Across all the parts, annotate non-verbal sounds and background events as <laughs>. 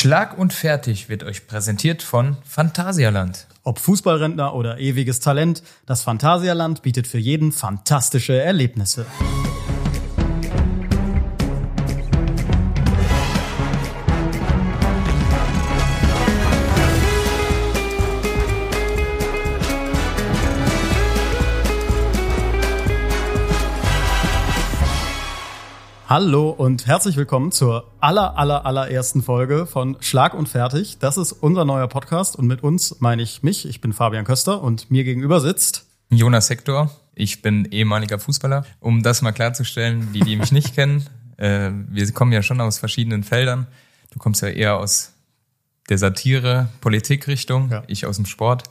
Schlag und fertig wird euch präsentiert von Phantasialand. Ob Fußballrentner oder ewiges Talent, das Phantasialand bietet für jeden fantastische Erlebnisse. Hallo und herzlich willkommen zur aller, aller, allerersten Folge von Schlag und Fertig. Das ist unser neuer Podcast und mit uns meine ich mich. Ich bin Fabian Köster und mir gegenüber sitzt Jonas Hector. Ich bin ehemaliger Fußballer. Um das mal klarzustellen, die, die mich nicht kennen, <laughs> äh, wir kommen ja schon aus verschiedenen Feldern. Du kommst ja eher aus der Satire, Politikrichtung, ja. ich aus dem Sport.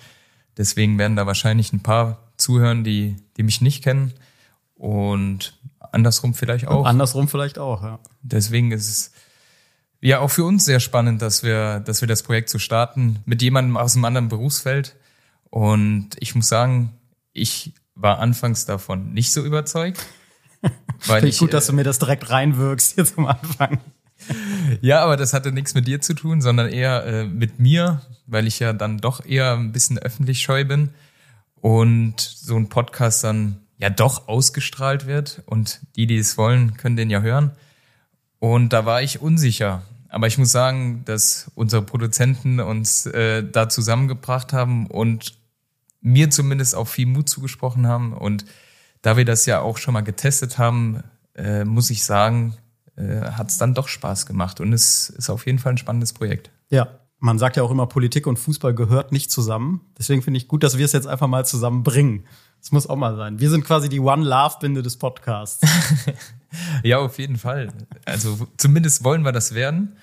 Deswegen werden da wahrscheinlich ein paar zuhören, die, die mich nicht kennen. Und andersrum vielleicht auch. Und andersrum vielleicht auch, ja. Deswegen ist es ja auch für uns sehr spannend, dass wir, dass wir das Projekt so starten mit jemandem aus einem anderen Berufsfeld. Und ich muss sagen, ich war anfangs davon nicht so überzeugt. <laughs> weil Finde ich gut, dass du mir das direkt reinwirkst jetzt am Anfang. Ja, aber das hatte nichts mit dir zu tun, sondern eher äh, mit mir, weil ich ja dann doch eher ein bisschen öffentlich scheu bin und so ein Podcast dann ja doch ausgestrahlt wird und die, die es wollen, können den ja hören. Und da war ich unsicher. Aber ich muss sagen, dass unsere Produzenten uns äh, da zusammengebracht haben und mir zumindest auch viel Mut zugesprochen haben. Und da wir das ja auch schon mal getestet haben, äh, muss ich sagen, äh, hat es dann doch Spaß gemacht. Und es ist auf jeden Fall ein spannendes Projekt. Ja, man sagt ja auch immer, Politik und Fußball gehört nicht zusammen. Deswegen finde ich gut, dass wir es jetzt einfach mal zusammenbringen. Das muss auch mal sein. Wir sind quasi die One-Love-Binde des Podcasts. <laughs> ja, auf jeden Fall. Also zumindest wollen wir das werden.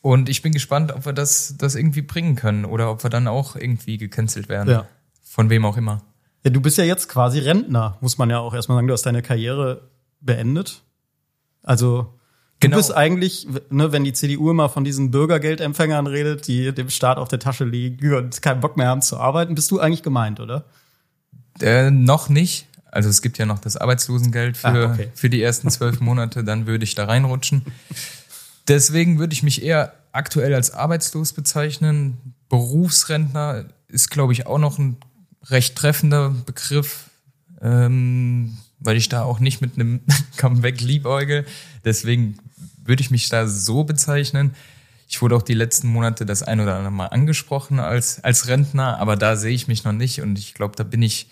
Und ich bin gespannt, ob wir das, das irgendwie bringen können oder ob wir dann auch irgendwie gecancelt werden. Ja. Von wem auch immer. Ja, du bist ja jetzt quasi Rentner, muss man ja auch erstmal sagen. Du hast deine Karriere beendet. Also Genau. Du bist eigentlich, ne, wenn die CDU immer von diesen Bürgergeldempfängern redet, die dem Staat auf der Tasche liegen und keinen Bock mehr haben zu arbeiten, bist du eigentlich gemeint, oder? Äh, noch nicht. Also es gibt ja noch das Arbeitslosengeld für, ah, okay. für die ersten zwölf <laughs> Monate, dann würde ich da reinrutschen. Deswegen würde ich mich eher aktuell als arbeitslos bezeichnen. Berufsrentner ist, glaube ich, auch noch ein recht treffender Begriff, ähm, weil ich da auch nicht mit einem <laughs> Comeback liebäugel. Deswegen würde ich mich da so bezeichnen. Ich wurde auch die letzten Monate das ein oder andere Mal angesprochen als, als Rentner, aber da sehe ich mich noch nicht und ich glaube, da bin ich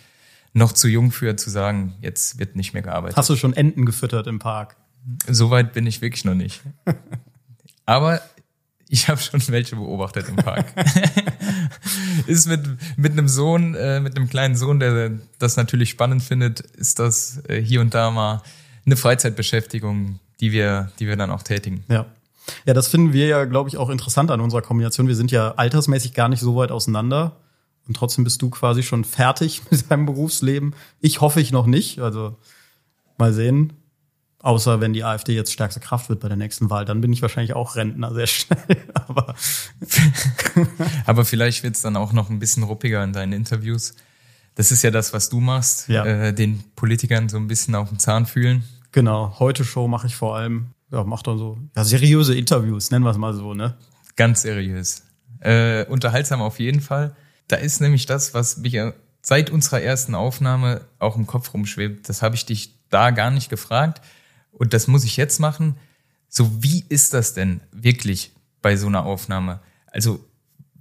noch zu jung für zu sagen, jetzt wird nicht mehr gearbeitet. Hast du schon Enten gefüttert im Park? Soweit bin ich wirklich noch nicht. <laughs> Aber ich habe schon welche beobachtet im Park. <laughs> ist mit, mit einem Sohn, äh, mit einem kleinen Sohn, der das natürlich spannend findet, ist das äh, hier und da mal eine Freizeitbeschäftigung, die wir, die wir dann auch tätigen. Ja. Ja, das finden wir ja, glaube ich, auch interessant an unserer Kombination. Wir sind ja altersmäßig gar nicht so weit auseinander. Und trotzdem bist du quasi schon fertig <laughs> mit deinem Berufsleben. Ich hoffe ich noch nicht. Also mal sehen. Außer wenn die AfD jetzt stärkste Kraft wird bei der nächsten Wahl, dann bin ich wahrscheinlich auch Rentner sehr <laughs> schnell. Aber, <laughs> Aber vielleicht wird es dann auch noch ein bisschen ruppiger in deinen Interviews. Das ist ja das, was du machst, ja. äh, den Politikern so ein bisschen auf den Zahn fühlen. Genau, heute Show mache ich vor allem, ja, mach dann so ja, seriöse Interviews, nennen wir es mal so, ne? Ganz seriös. Äh, unterhaltsam auf jeden Fall. Da ist nämlich das, was mich seit unserer ersten Aufnahme auch im Kopf rumschwebt. Das habe ich dich da gar nicht gefragt. Und das muss ich jetzt machen. So, wie ist das denn wirklich bei so einer Aufnahme? Also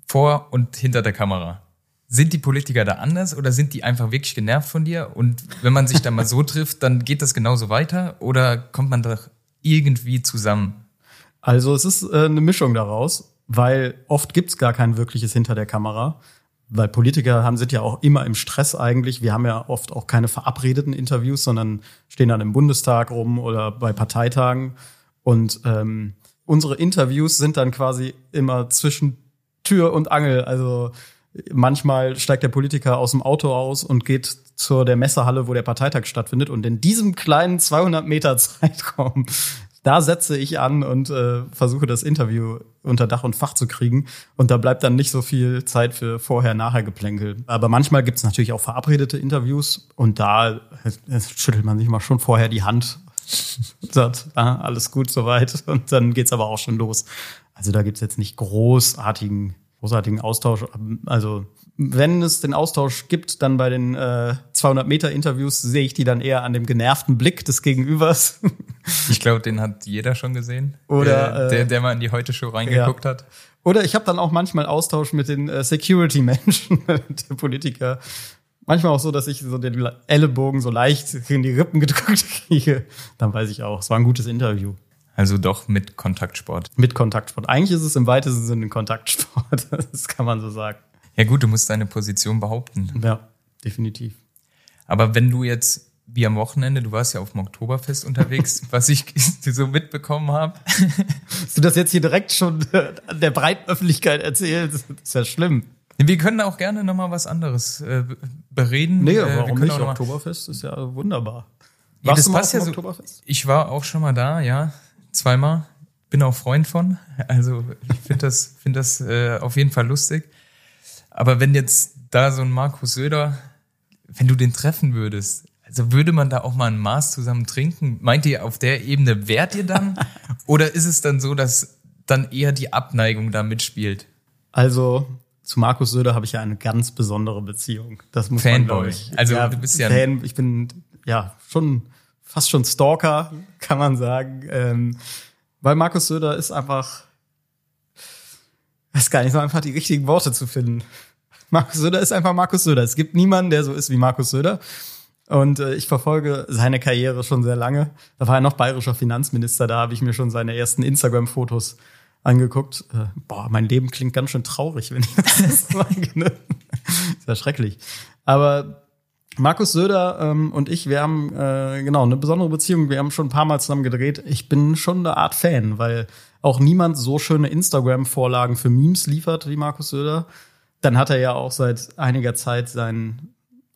vor und hinter der Kamera. Sind die Politiker da anders oder sind die einfach wirklich genervt von dir? Und wenn man sich da mal so <laughs> trifft, dann geht das genauso weiter oder kommt man doch irgendwie zusammen? Also es ist äh, eine Mischung daraus, weil oft gibt's gar kein wirkliches hinter der Kamera weil Politiker haben, sind ja auch immer im Stress eigentlich. Wir haben ja oft auch keine verabredeten Interviews, sondern stehen dann im Bundestag rum oder bei Parteitagen. Und ähm, unsere Interviews sind dann quasi immer zwischen Tür und Angel. Also manchmal steigt der Politiker aus dem Auto aus und geht zur der Messehalle, wo der Parteitag stattfindet. Und in diesem kleinen 200 Meter <laughs> Zeitraum da setze ich an und äh, versuche das Interview unter Dach und Fach zu kriegen. Und da bleibt dann nicht so viel Zeit für Vorher-Nachher-Geplänkel. Aber manchmal gibt es natürlich auch verabredete Interviews und da äh, schüttelt man sich mal schon vorher die Hand sagt, ah, alles gut soweit. Und dann geht's aber auch schon los. Also da gibt's jetzt nicht großartigen, großartigen Austausch. Also wenn es den Austausch gibt, dann bei den äh, 200 Meter Interviews sehe ich die dann eher an dem genervten Blick des Gegenübers. <laughs> Ich glaube, den hat jeder schon gesehen. Oder äh, der, der mal in die Heute Show reingeguckt ja. hat. Oder ich habe dann auch manchmal Austausch mit den äh, Security-Menschen <laughs> der Politiker. Manchmal auch so, dass ich so den Ellenbogen so leicht in die Rippen gedrückt <laughs> kriege. Dann weiß ich auch, es war ein gutes Interview. Also doch mit Kontaktsport. Mit Kontaktsport. Eigentlich ist es im weitesten Sinne ein Kontaktsport. Das kann man so sagen. Ja gut, du musst deine Position behaupten. Ja, definitiv. Aber wenn du jetzt wie am Wochenende, du warst ja auf dem Oktoberfest unterwegs, <laughs> was ich <laughs> so mitbekommen habe. Hast du das jetzt hier direkt schon der breiten Öffentlichkeit erzählt? Das ist ja schlimm. Wir können auch gerne nochmal was anderes äh, bereden. Nee, äh, warum nicht? Oktoberfest ist ja wunderbar. Ja, Warst das passt ja so. Oktoberfest? Ich war auch schon mal da, ja, zweimal. Bin auch Freund von. Also ich finde das, finde das äh, auf jeden Fall lustig. Aber wenn jetzt da so ein Markus Söder, wenn du den treffen würdest, also würde man da auch mal ein Maß zusammen trinken? Meint ihr, auf der Ebene wärt ihr dann? <laughs> Oder ist es dann so, dass dann eher die Abneigung da mitspielt? Also zu Markus Söder habe ich ja eine ganz besondere Beziehung. Das muss Fanboy. man, ich. Also ja, du bist ja Fan. Ich bin ja schon fast schon Stalker, kann man sagen. Ähm, weil Markus Söder ist einfach, weiß gar nicht so einfach die richtigen Worte zu finden. Markus Söder ist einfach Markus Söder. Es gibt niemanden, der so ist wie Markus Söder. Und äh, ich verfolge seine Karriere schon sehr lange. Da war er noch bayerischer Finanzminister, da habe ich mir schon seine ersten Instagram-Fotos angeguckt. Äh, boah, mein Leben klingt ganz schön traurig, wenn ich das <laughs> sage. Ne? ist ja schrecklich. Aber Markus Söder ähm, und ich, wir haben äh, genau eine besondere Beziehung. Wir haben schon ein paar Mal zusammen gedreht. Ich bin schon eine Art Fan, weil auch niemand so schöne Instagram-Vorlagen für Memes liefert wie Markus Söder. Dann hat er ja auch seit einiger Zeit sein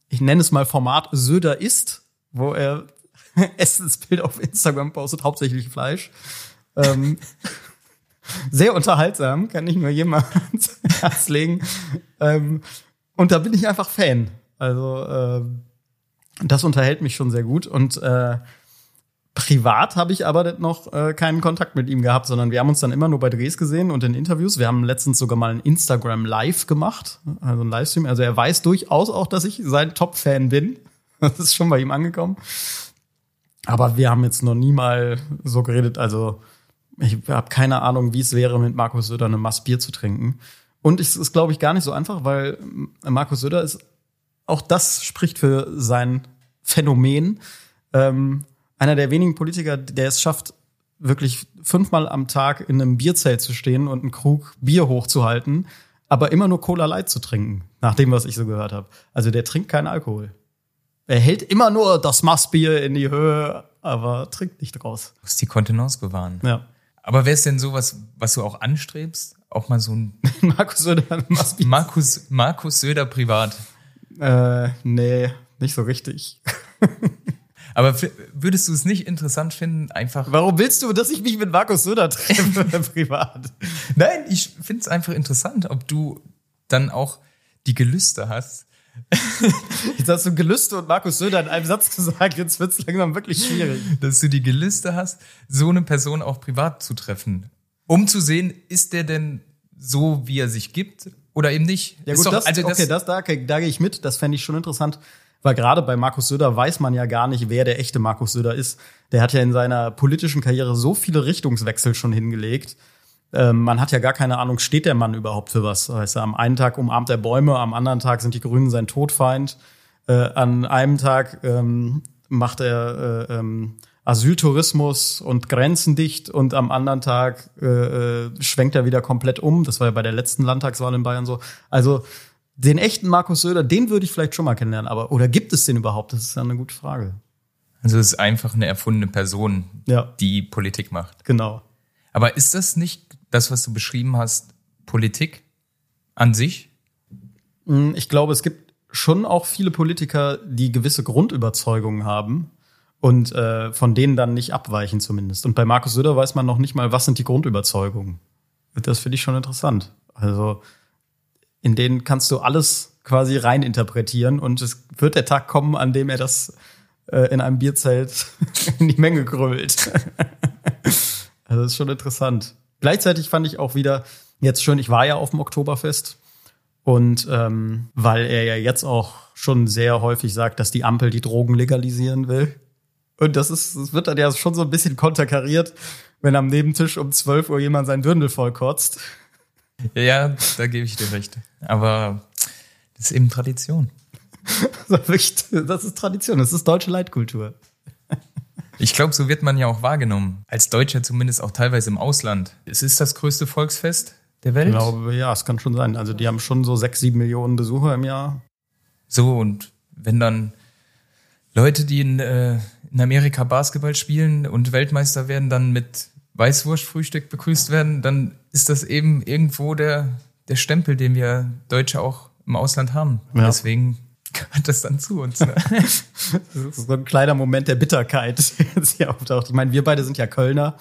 ich nenne es mal Format Söder isst, wo er <laughs> Essensbild auf Instagram postet, hauptsächlich Fleisch. Ähm, <laughs> sehr unterhaltsam, kann ich nur jemand <laughs> ans Herz legen. Ähm, und da bin ich einfach Fan. Also äh, das unterhält mich schon sehr gut. Und äh, Privat habe ich aber noch äh, keinen Kontakt mit ihm gehabt, sondern wir haben uns dann immer nur bei Drehs gesehen und in Interviews. Wir haben letztens sogar mal ein Instagram Live gemacht, also ein Livestream. Also er weiß durchaus auch, dass ich sein Top-Fan bin. <laughs> Das ist schon bei ihm angekommen. Aber wir haben jetzt noch nie mal so geredet. Also ich habe keine Ahnung, wie es wäre, mit Markus Söder eine Mass Bier zu trinken. Und es ist, glaube ich, gar nicht so einfach, weil Markus Söder ist, auch das spricht für sein Phänomen. Ähm, einer der wenigen Politiker, der es schafft, wirklich fünfmal am Tag in einem Bierzelt zu stehen und einen Krug Bier hochzuhalten, aber immer nur Cola Light zu trinken, nach dem, was ich so gehört habe. Also der trinkt keinen Alkohol. Er hält immer nur das Massbier in die Höhe, aber trinkt nicht draus. Muss die Kontenance bewahren. Ja. Aber wäre es denn sowas, was du auch anstrebst? Auch mal so ein <laughs> Markus Söder Massbier. Markus, Markus Söder privat. Äh, nee, nicht so richtig. <laughs> Aber würdest du es nicht interessant finden, einfach. Warum willst du, dass ich mich mit Markus Söder treffe <laughs> privat? Nein, ich finde es einfach interessant, ob du dann auch die Gelüste hast. <laughs> Jetzt hast du Gelüste und Markus Söder in einem Satz gesagt, jetzt wird es langsam wirklich schwierig. Dass du die Gelüste hast, so eine Person auch privat zu treffen. Um zu sehen, ist der denn so, wie er sich gibt oder eben nicht? Ja gut, doch, das, also okay, das, da, da gehe ich mit, das fände ich schon interessant. Weil gerade bei Markus Söder weiß man ja gar nicht, wer der echte Markus Söder ist. Der hat ja in seiner politischen Karriere so viele Richtungswechsel schon hingelegt. Ähm, man hat ja gar keine Ahnung, steht der Mann überhaupt für was? Heißt er, am einen Tag umarmt er Bäume, am anderen Tag sind die Grünen sein Todfeind. Äh, an einem Tag ähm, macht er äh, ähm, Asyltourismus und Grenzen dicht und am anderen Tag äh, äh, schwenkt er wieder komplett um. Das war ja bei der letzten Landtagswahl in Bayern so. Also den echten Markus Söder, den würde ich vielleicht schon mal kennenlernen, aber oder gibt es den überhaupt? Das ist ja eine gute Frage. Also es ist einfach eine erfundene Person, ja. die Politik macht. Genau. Aber ist das nicht das, was du beschrieben hast, Politik an sich? Hm, ich glaube, es gibt schon auch viele Politiker, die gewisse Grundüberzeugungen haben und äh, von denen dann nicht abweichen zumindest. Und bei Markus Söder weiß man noch nicht mal, was sind die Grundüberzeugungen. Das finde ich schon interessant. Also in denen kannst du alles quasi reininterpretieren und es wird der Tag kommen, an dem er das äh, in einem Bierzelt <laughs> in die Menge grölt. <laughs> also das ist schon interessant. Gleichzeitig fand ich auch wieder jetzt schön, ich war ja auf dem Oktoberfest und ähm, weil er ja jetzt auch schon sehr häufig sagt, dass die Ampel die Drogen legalisieren will. Und das ist, das wird dann ja schon so ein bisschen konterkariert, wenn am Nebentisch um 12 Uhr jemand sein Dürndl vollkotzt. Ja, da gebe ich dir recht. Aber das ist eben Tradition. <laughs> Das ist Tradition, das ist deutsche Leitkultur. Ich glaube, so wird man ja auch wahrgenommen. Als Deutscher zumindest auch teilweise im Ausland. Es ist das größte Volksfest der Welt. Ich glaube, ja, es kann schon sein. Also die haben schon so sechs, sieben Millionen Besucher im Jahr. So, und wenn dann Leute, die in, äh, in Amerika Basketball spielen und Weltmeister werden, dann mit Weißwurstfrühstück begrüßt werden, dann ist das eben irgendwo der, der Stempel, den wir Deutsche auch im Ausland haben. Ja. Deswegen gehört das dann zu uns. Ne? <laughs> das ist so ein kleiner Moment der Bitterkeit, <laughs> der hier auftaucht. Ich meine, wir beide sind ja Kölner.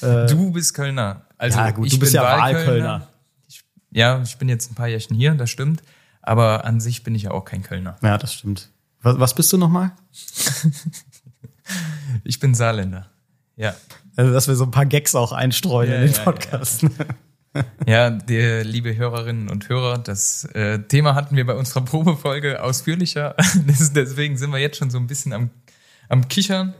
Äh, du bist Kölner. Also ja, gut, du bist ja Wahlkölner. Ich, ja, ich bin jetzt ein paar Jährchen hier, das stimmt. Aber an sich bin ich ja auch kein Kölner. Ja, das stimmt. Was, was bist du nochmal? <laughs> ich bin Saarländer. Ja. Also, dass wir so ein paar Gags auch einstreuen ja, in den ja, Podcast. Ja, <laughs> ja. die, liebe Hörerinnen und Hörer, das äh, Thema hatten wir bei unserer Probefolge ausführlicher. <laughs> Deswegen sind wir jetzt schon so ein bisschen am, am Kichern.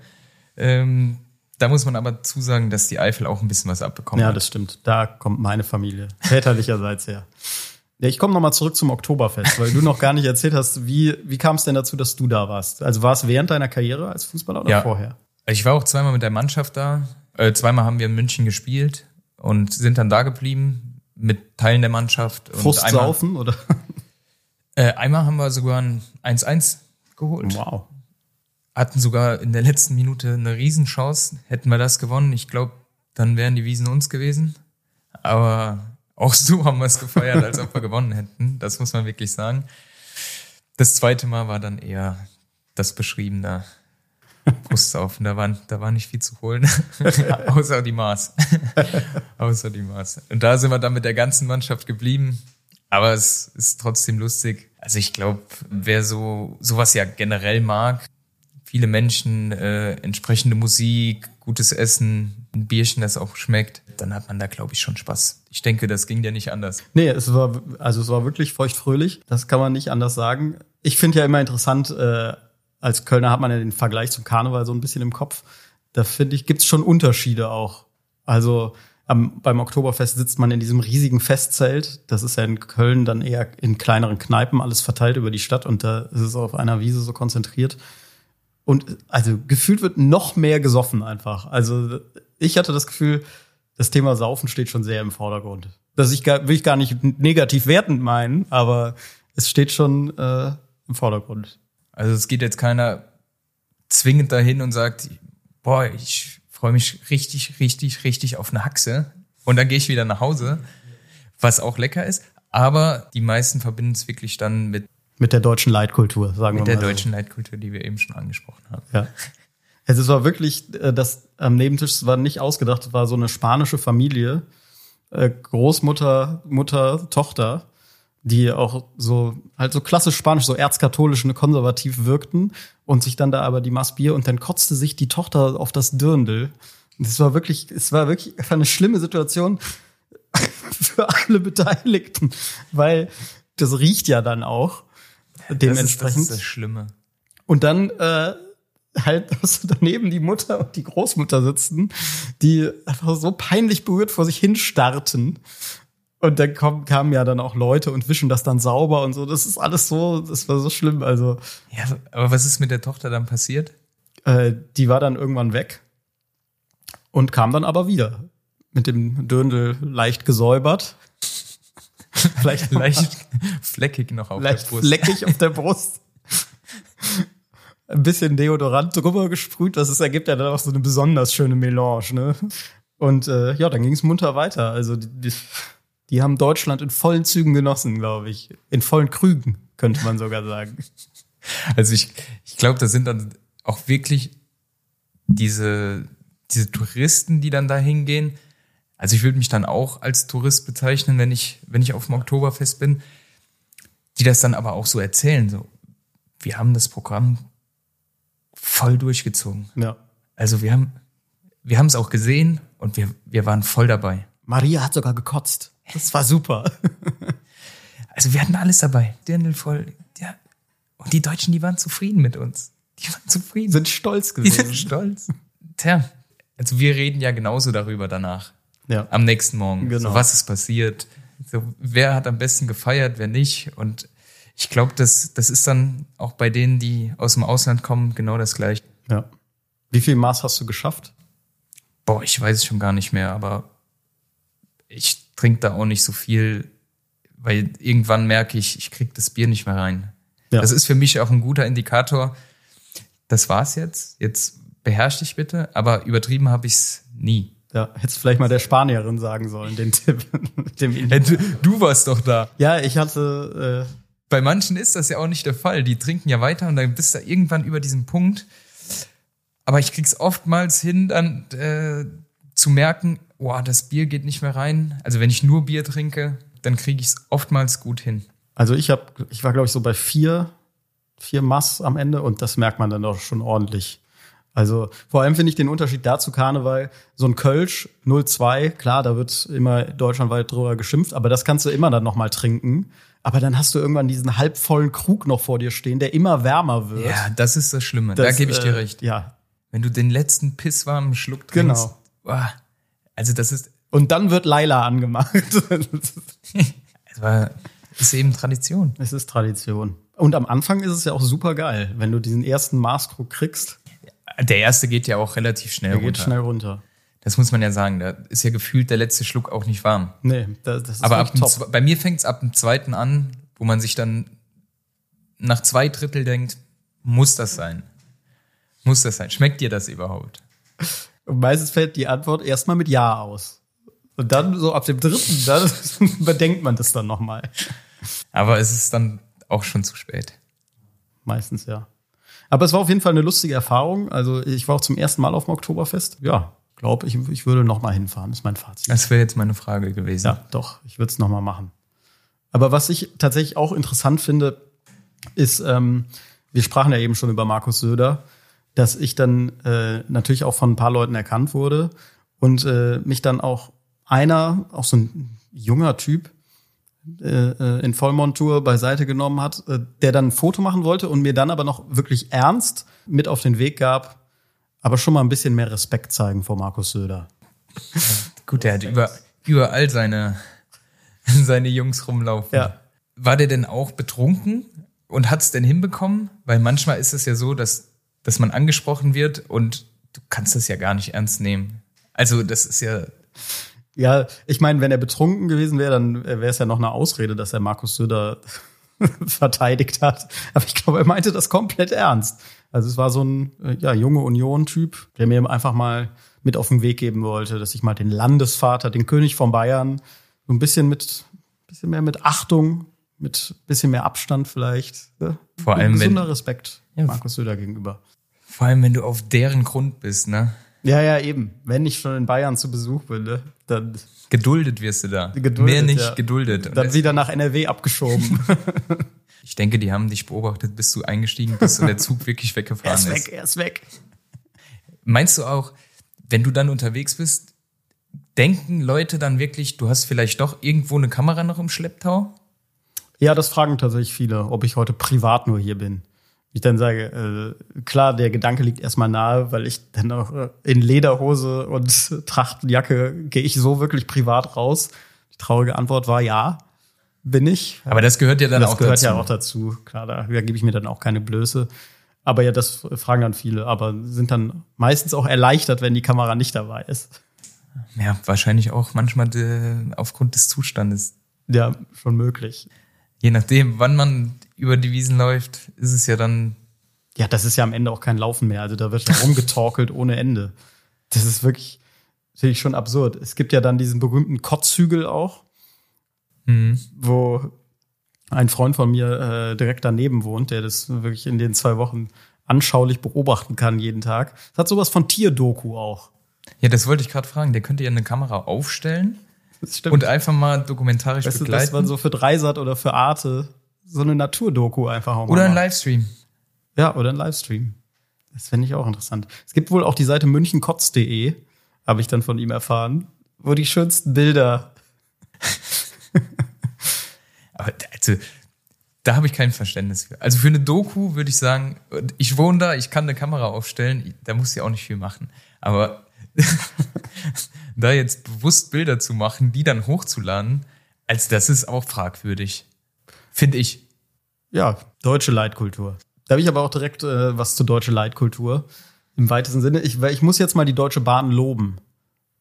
Ähm, da muss man aber zusagen, dass die Eifel auch ein bisschen was abbekommen ja, hat. Ja, das stimmt. Da kommt meine Familie väterlicherseits her. Ja, ich komme nochmal zurück zum Oktoberfest, weil du noch gar nicht erzählt hast, wie, wie kam es denn dazu, dass du da warst? Also war es während deiner Karriere als Fußballer oder ja. vorher? Ich war auch zweimal mit der Mannschaft da. Äh, zweimal haben wir in München gespielt und sind dann da geblieben mit Teilen der Mannschaft. Frustsaufen oder? <laughs> Äh, einmal haben wir sogar ein 1-1 geholt. Wow. Hatten sogar in der letzten Minute eine Riesenchance. Hätten wir das gewonnen, ich glaube, dann wären die Wiesen uns gewesen. Aber auch so haben wir es gefeiert, als ob wir gewonnen hätten. Das muss man wirklich sagen. Das zweite Mal war dann eher das beschriebene <laughs> Brustsaufen. Da war, da war nicht viel zu holen. <laughs> Außer die Maß. <laughs> Außer die Maß. Und da sind wir dann mit der ganzen Mannschaft geblieben. Aber es ist trotzdem lustig. Also ich glaube, wer so sowas ja generell mag, viele Menschen, äh, entsprechende Musik, gutes Essen, ein Bierchen, das auch schmeckt, dann hat man da, glaube ich, schon Spaß. Ich denke, das ging ja nicht anders. Nee, es war, also es war wirklich feuchtfröhlich. Das kann man nicht anders sagen. Ich finde ja immer interessant, äh, als Kölner hat man ja den Vergleich zum Karneval so ein bisschen im Kopf. Da finde ich, gibt's schon Unterschiede auch. Also am, beim Oktoberfest sitzt man in diesem riesigen Festzelt. Das ist ja in Köln dann eher in kleineren Kneipen alles verteilt über die Stadt und da ist es auf einer Wiese so konzentriert. Und also gefühlt wird noch mehr gesoffen einfach. Also ich hatte das Gefühl, das Thema Saufen steht schon sehr im Vordergrund. Das ich gar, will ich gar nicht negativ wertend meinen, aber es steht schon äh, im Vordergrund. Also es geht jetzt keiner zwingend dahin und sagt, boah, ich freue mich richtig, richtig, richtig auf eine Haxe. Und dann gehe ich wieder nach Hause, was auch lecker ist. Aber die meisten verbinden es wirklich dann mit mit der deutschen Leitkultur, sagen wir mal. Mit der deutschen so. Leitkultur, die wir eben schon angesprochen haben. Ja. Also es war wirklich, äh, das am Nebentisch war nicht ausgedacht, es war so eine spanische Familie, äh, Großmutter, Mutter, Tochter die auch so halt so klassisch spanisch, so erzkatholisch und konservativ wirkten und sich dann da aber die Maß Bier und dann kotzte sich die Tochter auf das Dirndl. Und es war wirklich, es war wirklich eine schlimme Situation <laughs> für alle Beteiligten, weil das riecht ja dann auch dementsprechend. Das ist, das ist das Schlimme. Und dann äh, halt <laughs> dass daneben die Mutter und die Großmutter sitzen, die einfach so peinlich berührt vor sich hin starrten und dann kommen, kamen ja dann auch Leute und wischen das dann sauber und so. Das ist alles so, das war so schlimm. Also. Ja, aber was ist mit der Tochter dann passiert? Äh, die war dann irgendwann weg und kam dann aber wieder. Mit dem Döndel leicht gesäubert. Vielleicht leicht fleckig noch auf leicht der Brust. Fleckig auf der Brust. Ein bisschen Deodorant drüber gesprüht, das ist, ergibt ja dann auch so eine besonders schöne Melange, ne? Und äh, ja, dann ging es munter weiter. Also die, die die haben Deutschland in vollen Zügen genossen, glaube ich. In vollen Krügen, könnte man sogar sagen. <laughs> Also ich, ich glaube, da sind dann auch wirklich diese, diese Touristen, die dann da hingehen. Also ich würde mich dann auch als Tourist bezeichnen, wenn ich, wenn ich auf dem Oktoberfest bin, die das dann aber auch so erzählen. So, wir haben das Programm voll durchgezogen. Ja. Also wir haben wir haben es auch gesehen und wir, wir waren voll dabei. Maria hat sogar gekotzt. Das war super. <laughs> also wir hatten alles dabei. Dirndl voll. Ja. Und die Deutschen, die waren zufrieden mit uns. Die waren zufrieden. Sind stolz gewesen. Die sind stolz. Tja, also wir reden ja genauso darüber danach. Ja. Am nächsten Morgen. Genau. So, was ist passiert? So, wer hat am besten gefeiert, wer nicht? Und ich glaube, das, das ist dann auch bei denen, die aus dem Ausland kommen, genau das gleiche. Ja. Wie viel Maß hast du geschafft? Boah, ich weiß es schon gar nicht mehr, aber ich trinke da auch nicht so viel, weil irgendwann merke ich, ich krieg das Bier nicht mehr rein. Ja. Das ist für mich auch ein guter Indikator. Das war's jetzt. Jetzt beherrsch dich bitte, aber übertrieben habe ich's nie. Ja, hättest vielleicht mal der Spanierin sagen sollen, den Tipp. <laughs> dem ja, du, du, warst doch da. Ja, ich hatte. Äh Bei manchen ist das ja auch nicht der Fall. Die trinken ja weiter und dann bist du irgendwann über diesen Punkt, aber ich krieg's oftmals hin, dann äh, zu merken, oh, das Bier geht nicht mehr rein. Also wenn ich nur Bier trinke, dann kriege ich es oftmals gut hin. Also ich habe, ich war glaube ich so bei vier, vier Mass am Ende und das merkt man dann doch schon ordentlich. Also vor allem finde ich den Unterschied dazu Karneval, so ein Kölsch 02, klar, da wird immer deutschlandweit drüber geschimpft, aber das kannst du immer dann nochmal trinken. Aber dann hast du irgendwann diesen halbvollen Krug noch vor dir stehen, der immer wärmer wird. Ja, das ist das Schlimme. Das, da gebe ich dir äh, recht. Ja, wenn du den letzten pisswarmen Schluck trinkst. Genau. Boah, also das ist. Und dann wird Laila angemacht. <laughs> es war, ist eben Tradition. Es ist Tradition. Und am Anfang ist es ja auch super geil, wenn du diesen ersten Maßkrug kriegst. Der erste geht ja auch relativ schnell der runter. geht schnell runter. Das muss man ja sagen. Da ist ja gefühlt der letzte Schluck auch nicht warm. Nee, das, das ist Aber ab top. bei mir fängt es ab dem zweiten an, wo man sich dann nach zwei Drittel denkt, muss das sein? Muss das sein? Schmeckt dir das überhaupt? Und meistens fällt die Antwort erstmal mit Ja aus. Und dann so ab dem dritten, dann <laughs> überdenkt man das dann nochmal. Aber es ist dann auch schon zu spät. Meistens ja. Aber es war auf jeden Fall eine lustige Erfahrung. Also ich war auch zum ersten Mal auf dem Oktoberfest. Ja, glaube ich, ich würde nochmal hinfahren, ist mein Fazit. Das wäre jetzt meine Frage gewesen. Ja, doch, ich würde es nochmal machen. Aber was ich tatsächlich auch interessant finde, ist, ähm, wir sprachen ja eben schon über Markus Söder dass ich dann äh, natürlich auch von ein paar Leuten erkannt wurde und äh, mich dann auch einer, auch so ein junger Typ, äh, äh, in Vollmontur beiseite genommen hat, äh, der dann ein Foto machen wollte und mir dann aber noch wirklich ernst mit auf den Weg gab, aber schon mal ein bisschen mehr Respekt zeigen vor Markus Söder. Gut, der hat über, überall seine, <laughs> seine Jungs rumlaufen. Ja. War der denn auch betrunken und hat es denn hinbekommen? Weil manchmal ist es ja so, dass dass man angesprochen wird und du kannst das ja gar nicht ernst nehmen. Also das ist ja. Ja, ich meine, wenn er betrunken gewesen wäre, dann wäre es ja noch eine Ausrede, dass er Markus Söder <laughs> verteidigt hat. Aber ich glaube, er meinte das komplett ernst. Also es war so ein ja, junge Union-Typ, der mir einfach mal mit auf den Weg geben wollte, dass ich mal den Landesvater, den König von Bayern, so ein bisschen mit, bisschen mehr mit Achtung, mit bisschen mehr Abstand vielleicht. Ne? Vor allem gesunder Respekt ja, Markus Söder gegenüber. Vor allem, wenn du auf deren Grund bist, ne? Ja, ja, eben. Wenn ich schon in Bayern zu Besuch bin, ne? dann. Geduldet wirst du da. Geduldet, Mehr nicht ja. geduldet. Und dann wieder nach NRW abgeschoben. <laughs> ich denke, die haben dich beobachtet, bis du eingestiegen bist und der Zug wirklich weggefahren ist. Er ist weg, er ist weg. Meinst du auch, wenn du dann unterwegs bist, denken Leute dann wirklich, du hast vielleicht doch irgendwo eine Kamera noch im Schlepptau? Ja, das fragen tatsächlich viele, ob ich heute privat nur hier bin ich dann sage, äh, klar, der Gedanke liegt erstmal nahe, weil ich dann auch äh, in Lederhose und <laughs> Trachtenjacke gehe ich so wirklich privat raus. Die traurige Antwort war ja, bin ich. Aber das gehört ja dann das auch dazu. Das gehört ja auch dazu. Klar, da, da gebe ich mir dann auch keine Blöße. Aber ja, das fragen dann viele, aber sind dann meistens auch erleichtert, wenn die Kamera nicht dabei ist. Ja, wahrscheinlich auch manchmal de, aufgrund des Zustandes. Ja, schon möglich. Je nachdem, wann man über die Wiesen läuft, ist es ja dann. Ja, das ist ja am Ende auch kein Laufen mehr. Also da wird rumgetorkelt <laughs> ohne Ende. Das ist wirklich, finde ich schon absurd. Es gibt ja dann diesen berühmten Kotzhügel auch, mhm. wo ein Freund von mir äh, direkt daneben wohnt, der das wirklich in den zwei Wochen anschaulich beobachten kann jeden Tag. Das hat sowas von Tierdoku auch. Ja, das wollte ich gerade fragen. Der könnte ja eine Kamera aufstellen und einfach mal dokumentarisch weißt begleiten. Du, das war so für Dreisat oder für Arte so eine Naturdoku einfach auch mal Oder ein Livestream. Ja, oder ein Livestream. Das fände ich auch interessant. Es gibt wohl auch die Seite münchenkotz.de, habe ich dann von ihm erfahren, wo die schönsten Bilder. <laughs> Aber also, da habe ich kein Verständnis für. Also für eine Doku würde ich sagen, ich wohne da, ich kann eine Kamera aufstellen, da muss ich auch nicht viel machen. Aber <laughs> da jetzt bewusst Bilder zu machen, die dann hochzuladen, als das ist auch fragwürdig. Finde ich. Ja, deutsche Leitkultur. Da habe ich aber auch direkt äh, was zur deutsche Leitkultur. Im weitesten Sinne. Ich, ich muss jetzt mal die Deutsche Bahn loben.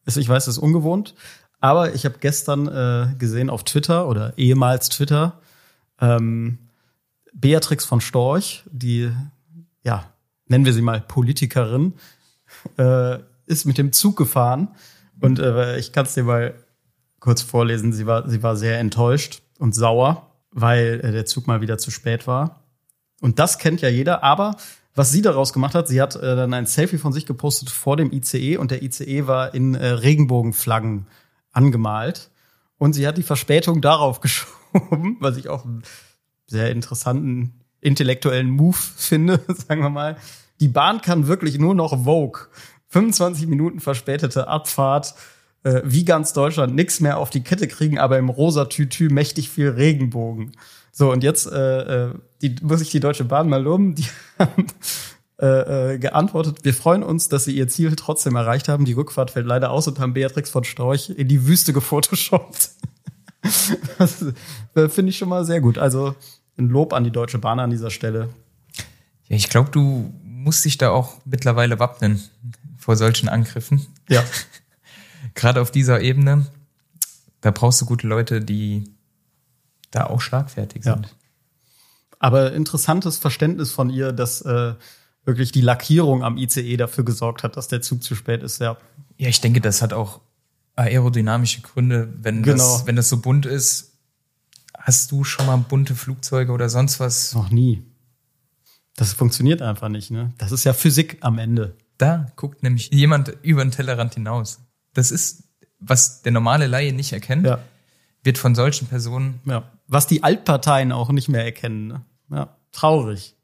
Ich weiß, das ist ungewohnt. Aber ich habe gestern äh, gesehen auf Twitter oder ehemals Twitter, ähm, Beatrix von Storch, die, ja, nennen wir sie mal Politikerin, äh, ist mit dem Zug gefahren. Und äh, ich kann es dir mal kurz vorlesen. Sie war, sie war sehr enttäuscht und sauer, weil äh, der Zug mal wieder zu spät war. Und das kennt ja jeder. Aber was sie daraus gemacht hat, sie hat äh, dann ein Selfie von sich gepostet vor dem ICE und der ICE war in äh, Regenbogenflaggen angemalt. Und sie hat die Verspätung darauf <laughs> geschoben, was ich auch einen sehr interessanten intellektuellen Move <laughs> finde, sagen wir mal. Die Bahn kann wirklich nur noch Vogue. 25 Minuten verspätete Abfahrt, äh, wie ganz Deutschland nichts mehr auf die Kette kriegen, aber im rosa Tütü mächtig viel Regenbogen. So, und jetzt äh, äh, die, muss ich die Deutsche Bahn mal loben. Die <laughs> haben äh, äh, geantwortet, wir freuen uns, dass sie ihr Ziel trotzdem erreicht haben. Die Rückfahrt fällt leider aus und haben Beatrix von Storch in die Wüste gefotoshoppt. <laughs> das äh, finde ich schon mal sehr gut. Also ein Lob an die Deutsche Bahn an dieser Stelle. Ja, ich glaube, du musst dich da auch mittlerweile wappnen vor solchen Angriffen. Ja. <laughs> Gerade auf dieser Ebene, da brauchst du gute Leute, die da auch schlagfertig sind. Ja. Aber interessantes Verständnis von ihr, dass äh, wirklich die Lackierung am ICE dafür gesorgt hat, dass der Zug zu spät ist, ja. Ja, ich denke, das hat auch aerodynamische Gründe, wenn genau. das, wenn das so bunt ist. Hast du schon mal bunte Flugzeuge oder sonst was? Noch nie. Das funktioniert einfach nicht, ne? Das ist ja Physik am Ende. Da guckt nämlich jemand über den Tellerrand hinaus. Das ist, was der normale Laie nicht erkennt, ja. wird von solchen Personen. Ja. Was die Altparteien auch nicht mehr erkennen. Ne? Ja. Traurig.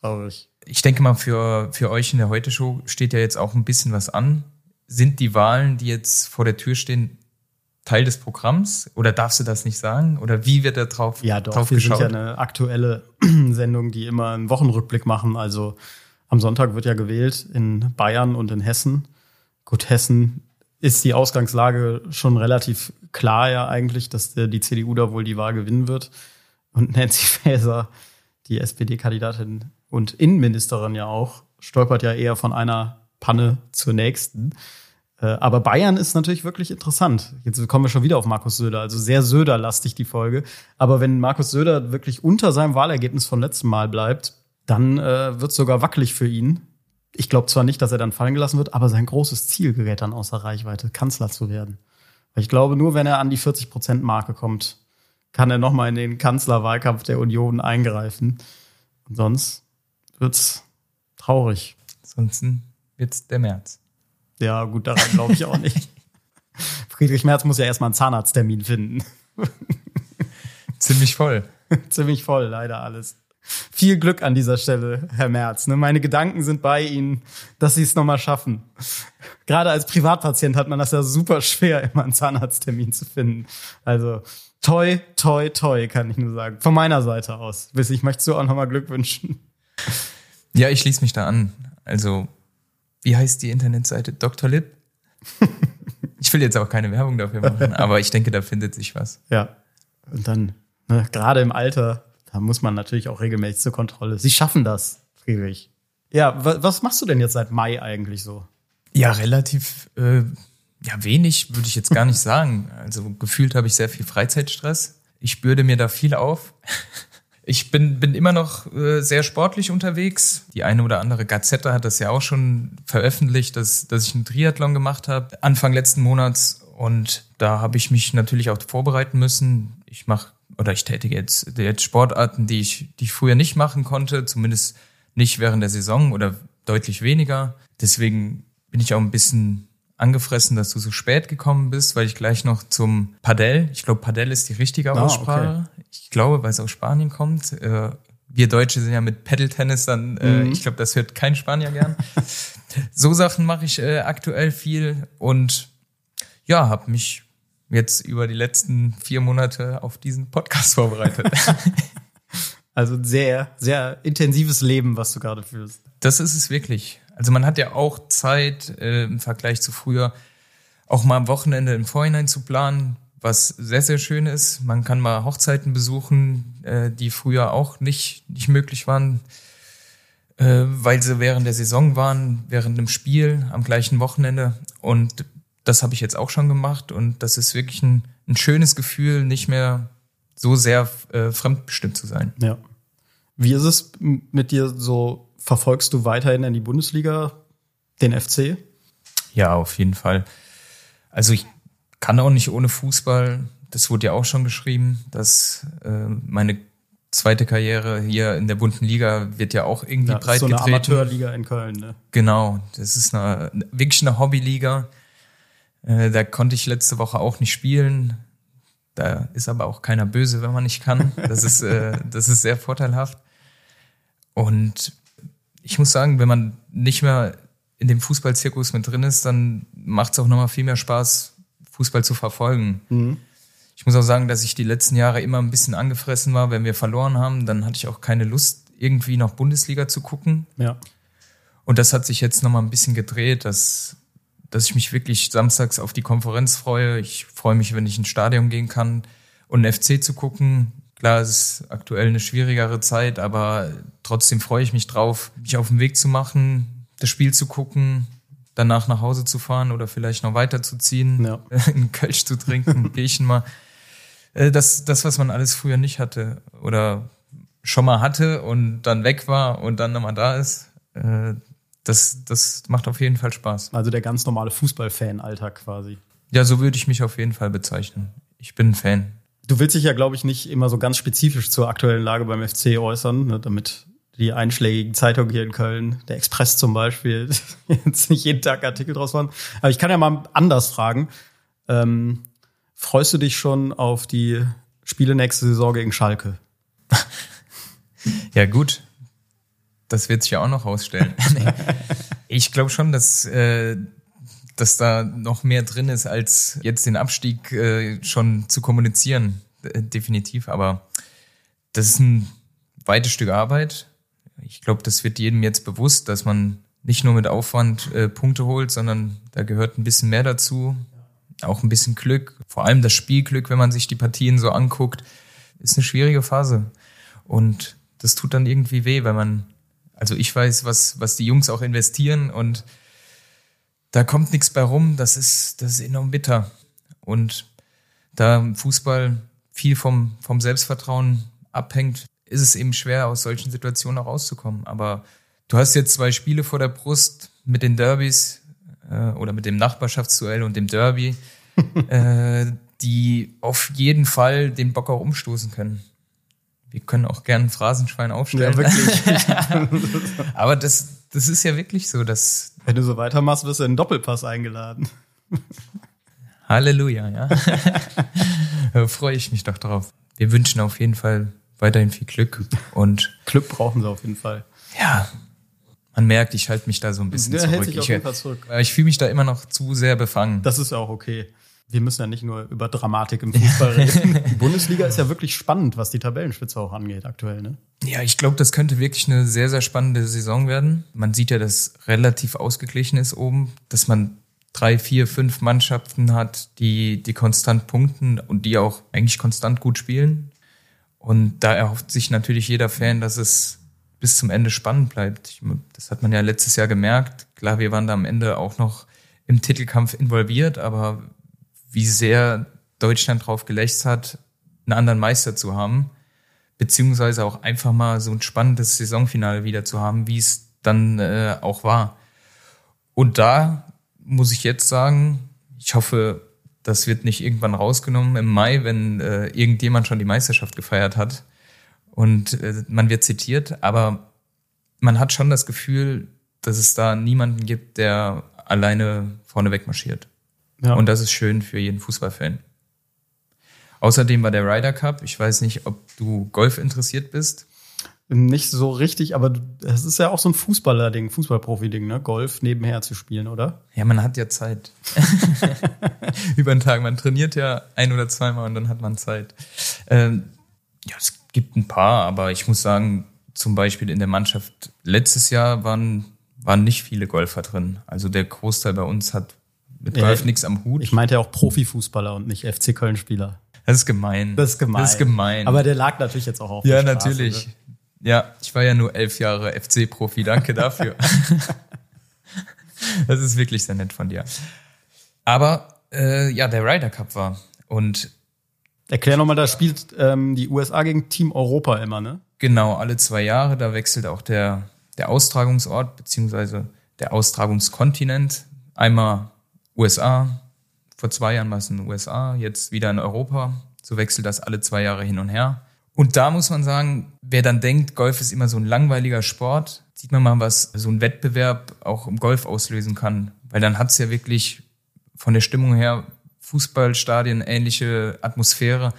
Traurig. Ich denke mal, für, für euch in der Heute-Show steht ja jetzt auch ein bisschen was an. Sind die Wahlen, die jetzt vor der Tür stehen, Teil des Programms? Oder darfst du das nicht sagen? Oder wie wird da drauf, ja, doch, drauf wir geschaut? sind ja eine aktuelle <clears throat> Sendung, die immer einen Wochenrückblick machen. Also am Sonntag wird ja gewählt in Bayern und in Hessen. Gut, Hessen ist die Ausgangslage schon relativ klar ja eigentlich, dass die CDU da wohl die Wahl gewinnen wird. Und Nancy <laughs> Faeser, die SPD-Kandidatin und Innenministerin ja auch, stolpert ja eher von einer Panne zur nächsten. Äh, aber Bayern ist natürlich wirklich interessant. Jetzt kommen wir schon wieder auf Markus Söder. Also sehr Söder-lastig die Folge. Aber wenn Markus Söder wirklich unter seinem Wahlergebnis von letztem Mal bleibt, dann äh, wird sogar wackelig für ihn. Ich glaube zwar nicht, dass er dann fallen gelassen wird, aber sein großes Ziel gerät dann außer Reichweite, Kanzler zu werden. Weil ich glaube, nur wenn er an die 40-Prozent-Marke kommt, kann er nochmal in den Kanzlerwahlkampf der Union eingreifen. Und sonst wird's traurig. Ansonsten wird's der März. Ja, gut, daran glaube ich auch nicht. <laughs> Friedrich Merz muss ja erstmal einen Zahnarzttermin finden. Ziemlich voll. <laughs> Ziemlich voll, leider alles. Viel Glück an dieser Stelle, Herr Merz. Ne? Meine Gedanken sind bei Ihnen, dass Sie es nochmal schaffen. Gerade als Privatpatient hat man das ja super schwer, immer einen Zahnarzttermin zu finden. Also toi, toi, toi, kann ich nur sagen. Von meiner Seite aus. Bis ich möchte so auch nochmal Glück wünschen. Ja, ich schließe mich da an. Also, wie heißt die Internetseite? Dr. Lip? ich will jetzt auch keine Werbung dafür machen, aber ich denke, da findet sich was. Ja. Und dann, ne, gerade im Alter, da muss man natürlich auch regelmäßig zur Kontrolle. Sie schaffen das, Friedrich. Ja, was machst du denn jetzt seit Mai eigentlich so? Ja, relativ äh, ja, wenig würde ich jetzt gar nicht <laughs> sagen. Also gefühlt habe ich sehr viel Freizeitstress. Ich bürde mir da viel auf. <laughs> Ich bin, bin immer noch äh, sehr sportlich unterwegs. Die eine oder andere Gazette hat das ja auch schon veröffentlicht, dass, dass ich einen Triathlon gemacht habe, Anfang letzten Monats. Und da habe ich mich natürlich auch vorbereiten müssen. Ich mache oder ich tätige jetzt, jetzt Sportarten, die ich, die ich früher nicht machen konnte, zumindest nicht während der Saison oder deutlich weniger. Deswegen bin ich auch ein bisschen angefressen, dass du so spät gekommen bist, weil ich gleich noch zum Padel, ich glaube Padel ist die richtige Aussprache. Ah, okay. Ich glaube, weil es aus Spanien kommt, äh, wir Deutsche sind ja mit Pedal-Tennis dann, äh, mhm. ich glaube, das hört kein Spanier gern. <laughs> so Sachen mache ich äh, aktuell viel und ja, habe mich jetzt über die letzten vier Monate auf diesen Podcast <laughs> vorbereitet. <laughs> also sehr, sehr intensives Leben, was du gerade führst. Das ist es wirklich. Also man hat ja auch Zeit äh, im Vergleich zu früher, auch mal am Wochenende im Vorhinein zu planen, was sehr, sehr schön ist. Man kann mal Hochzeiten besuchen, äh, die früher auch nicht, nicht möglich waren, äh, weil sie während der Saison waren, während dem Spiel, am gleichen Wochenende. Und das habe ich jetzt auch schon gemacht und das ist wirklich ein, ein schönes Gefühl, nicht mehr so sehr äh, fremdbestimmt zu sein. Ja. Wie ist es mit dir so? Verfolgst du weiterhin in die Bundesliga, den FC? Ja, auf jeden Fall. Also ich kann auch nicht ohne Fußball. Das wurde ja auch schon geschrieben, dass äh, meine zweite Karriere hier in der bunten Liga wird ja auch irgendwie ja, breit so eine getreten. Amateurliga in Köln, ne? Genau, das ist eine, wirklich eine Hobbyliga. Äh, da konnte ich letzte Woche auch nicht spielen. Da ist aber auch keiner böse, wenn man nicht kann. Das ist, äh, <laughs> das ist sehr vorteilhaft. Und ich muss sagen, wenn man nicht mehr in dem Fußballzirkus mit drin ist, dann macht es auch nochmal viel mehr Spaß, Fußball zu verfolgen. Mhm. Ich muss auch sagen, dass ich die letzten Jahre immer ein bisschen angefressen war. Wenn wir verloren haben, dann hatte ich auch keine Lust, irgendwie noch Bundesliga zu gucken. Ja. Und das hat sich jetzt nochmal ein bisschen gedreht, dass dass ich mich wirklich samstags auf die Konferenz freue. Ich freue mich, wenn ich ins Stadion gehen kann und einen FC zu gucken. Klar, es ist aktuell eine schwierigere Zeit, aber trotzdem freue ich mich drauf, mich auf den Weg zu machen, das Spiel zu gucken, danach nach Hause zu fahren oder vielleicht noch weiterzuziehen, ja. <laughs> einen Kölsch zu trinken, <laughs> ein Bierchen mal. Äh, das, das, was man alles früher nicht hatte oder schon mal hatte und dann weg war und dann nochmal da ist, äh, das, das macht auf jeden Fall Spaß. Also der ganz normale Fußballfan-Alltag quasi. Ja, so würde ich mich auf jeden Fall bezeichnen. Ich bin ein Fan. Du willst dich ja, glaube ich, nicht immer so ganz spezifisch zur aktuellen Lage beim FC äußern, ne, damit die einschlägigen Zeitungen hier in Köln, der Express zum Beispiel, <laughs> jetzt nicht jeden Tag Artikel draus waren. Aber ich kann ja mal anders fragen. Ähm, freust du dich schon auf die Spiele nächste Saison gegen Schalke? <laughs> ja, gut. Das wird sich ja auch noch rausstellen. <laughs> ich glaube schon, dass, äh, dass da noch mehr drin ist, als jetzt den Abstieg äh, schon zu kommunizieren. Äh, definitiv. Aber das ist ein weites Stück Arbeit. Ich glaube, das wird jedem jetzt bewusst, dass man nicht nur mit Aufwand äh, Punkte holt, sondern da gehört ein bisschen mehr dazu. Auch ein bisschen Glück. Vor allem das Spielglück, wenn man sich die Partien so anguckt, ist eine schwierige Phase. Und das tut dann irgendwie weh, wenn man also ich weiß, was, was die Jungs auch investieren und da kommt nichts bei rum. Das ist, das ist enorm bitter. Und da im Fußball viel vom, vom Selbstvertrauen abhängt, ist es eben schwer, aus solchen Situationen auch rauszukommen. Aber du hast jetzt zwei Spiele vor der Brust mit den Derbys äh, oder mit dem Nachbarschaftsduell und dem Derby, <laughs> äh, die auf jeden Fall den Bock auch umstoßen können. Wir können auch gerne ein Phrasenschwein aufstellen. Ja, wirklich. <laughs> Aber das, das ist ja wirklich so, dass. Wenn du so weitermachst, wirst du in einen Doppelpass eingeladen. Halleluja, ja. da freue ich mich doch drauf. Wir wünschen auf jeden Fall weiterhin viel Glück und. Glück brauchen sie auf jeden Fall. Ja. Man merkt, ich halte mich da so ein bisschen Der zurück. Hält sich auf jeden Fall zurück. Ich, ich fühle mich da immer noch zu sehr befangen. Das ist auch okay wir müssen ja nicht nur über Dramatik im Fußball <laughs> reden. die Bundesliga ist ja wirklich spannend, was die Tabellenspitze auch angeht aktuell, ne? Ja, ich glaube, das könnte wirklich eine sehr, sehr spannende Saison werden. Man sieht ja, dass relativ ausgeglichen ist oben, dass man drei, vier, fünf Mannschaften hat, die, die konstant punkten und die auch eigentlich konstant gut spielen. Und da erhofft sich natürlich jeder Fan, dass es bis zum Ende spannend bleibt. Das hat man ja letztes Jahr gemerkt. Klar, wir waren da am Ende auch noch im Titelkampf involviert, aber wie sehr Deutschland drauf gelächzt hat, einen anderen Meister zu haben, beziehungsweise auch einfach mal so ein spannendes Saisonfinale wieder zu haben, wie es dann äh, auch war. Und da muss ich jetzt sagen, ich hoffe, das wird nicht irgendwann rausgenommen im Mai, wenn äh, irgendjemand schon die Meisterschaft gefeiert hat und äh, man wird zitiert, aber man hat schon das Gefühl, dass es da niemanden gibt, der alleine vorneweg marschiert. Ja. Und das ist schön für jeden Fußballfan. Außerdem war der Ryder Cup. Ich weiß nicht, ob du Golf interessiert bist. Nicht so richtig, aber es ist ja auch so ein Fußballer-Ding, Fußballprofi-Ding, ne? Golf nebenher zu spielen, oder? Ja, man hat ja Zeit. <laughs> <laughs> Über den Tag. Man trainiert ja ein oder zweimal und dann hat man Zeit. Ähm, ja, es gibt ein paar, aber ich muss sagen, zum Beispiel in der Mannschaft letztes Jahr waren, waren nicht viele Golfer drin. Also der Großteil bei uns hat mit Golf ja, nichts am Hut. Ich meinte ja auch Profifußballer und nicht FC Köln-Spieler. Das ist gemein. Das ist gemein. Das ist gemein. Aber der lag natürlich jetzt auch auf Ja, der natürlich. Ne? Ja, ich war ja nur elf Jahre FC-Profi. Danke dafür. <laughs> das ist wirklich sehr nett von dir. Aber äh, ja, der Ryder Cup war. Und Erklär nochmal, da spielt ähm, die USA gegen Team Europa immer, ne? Genau, alle zwei Jahre. Da wechselt auch der, der Austragungsort beziehungsweise der Austragungskontinent. Einmal USA, vor zwei Jahren war es in den USA, jetzt wieder in Europa. So wechselt das alle zwei Jahre hin und her. Und da muss man sagen, wer dann denkt, Golf ist immer so ein langweiliger Sport, sieht man mal, was so ein Wettbewerb auch im Golf auslösen kann. Weil dann hat's ja wirklich von der Stimmung her Fußballstadien ähnliche Atmosphäre.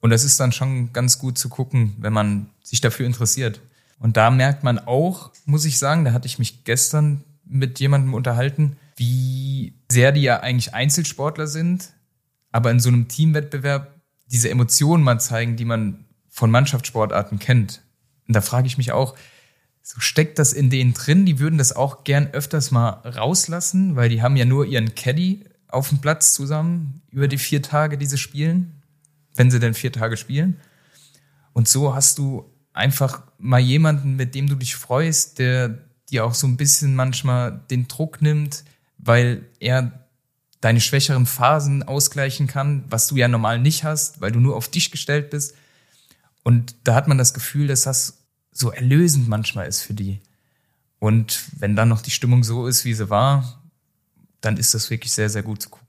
Und das ist dann schon ganz gut zu gucken, wenn man sich dafür interessiert. Und da merkt man auch, muss ich sagen, da hatte ich mich gestern mit jemandem unterhalten, wie sehr die ja eigentlich Einzelsportler sind, aber in so einem Teamwettbewerb diese Emotionen mal zeigen, die man von Mannschaftssportarten kennt. Und da frage ich mich auch, so steckt das in denen drin? Die würden das auch gern öfters mal rauslassen, weil die haben ja nur ihren Caddy auf dem Platz zusammen über die vier Tage, die sie spielen, wenn sie denn vier Tage spielen. Und so hast du einfach mal jemanden, mit dem du dich freust, der dir auch so ein bisschen manchmal den Druck nimmt, weil er deine schwächeren Phasen ausgleichen kann, was du ja normal nicht hast, weil du nur auf dich gestellt bist. Und da hat man das Gefühl, dass das so erlösend manchmal ist für die. Und wenn dann noch die Stimmung so ist, wie sie war, dann ist das wirklich sehr, sehr gut zu gucken.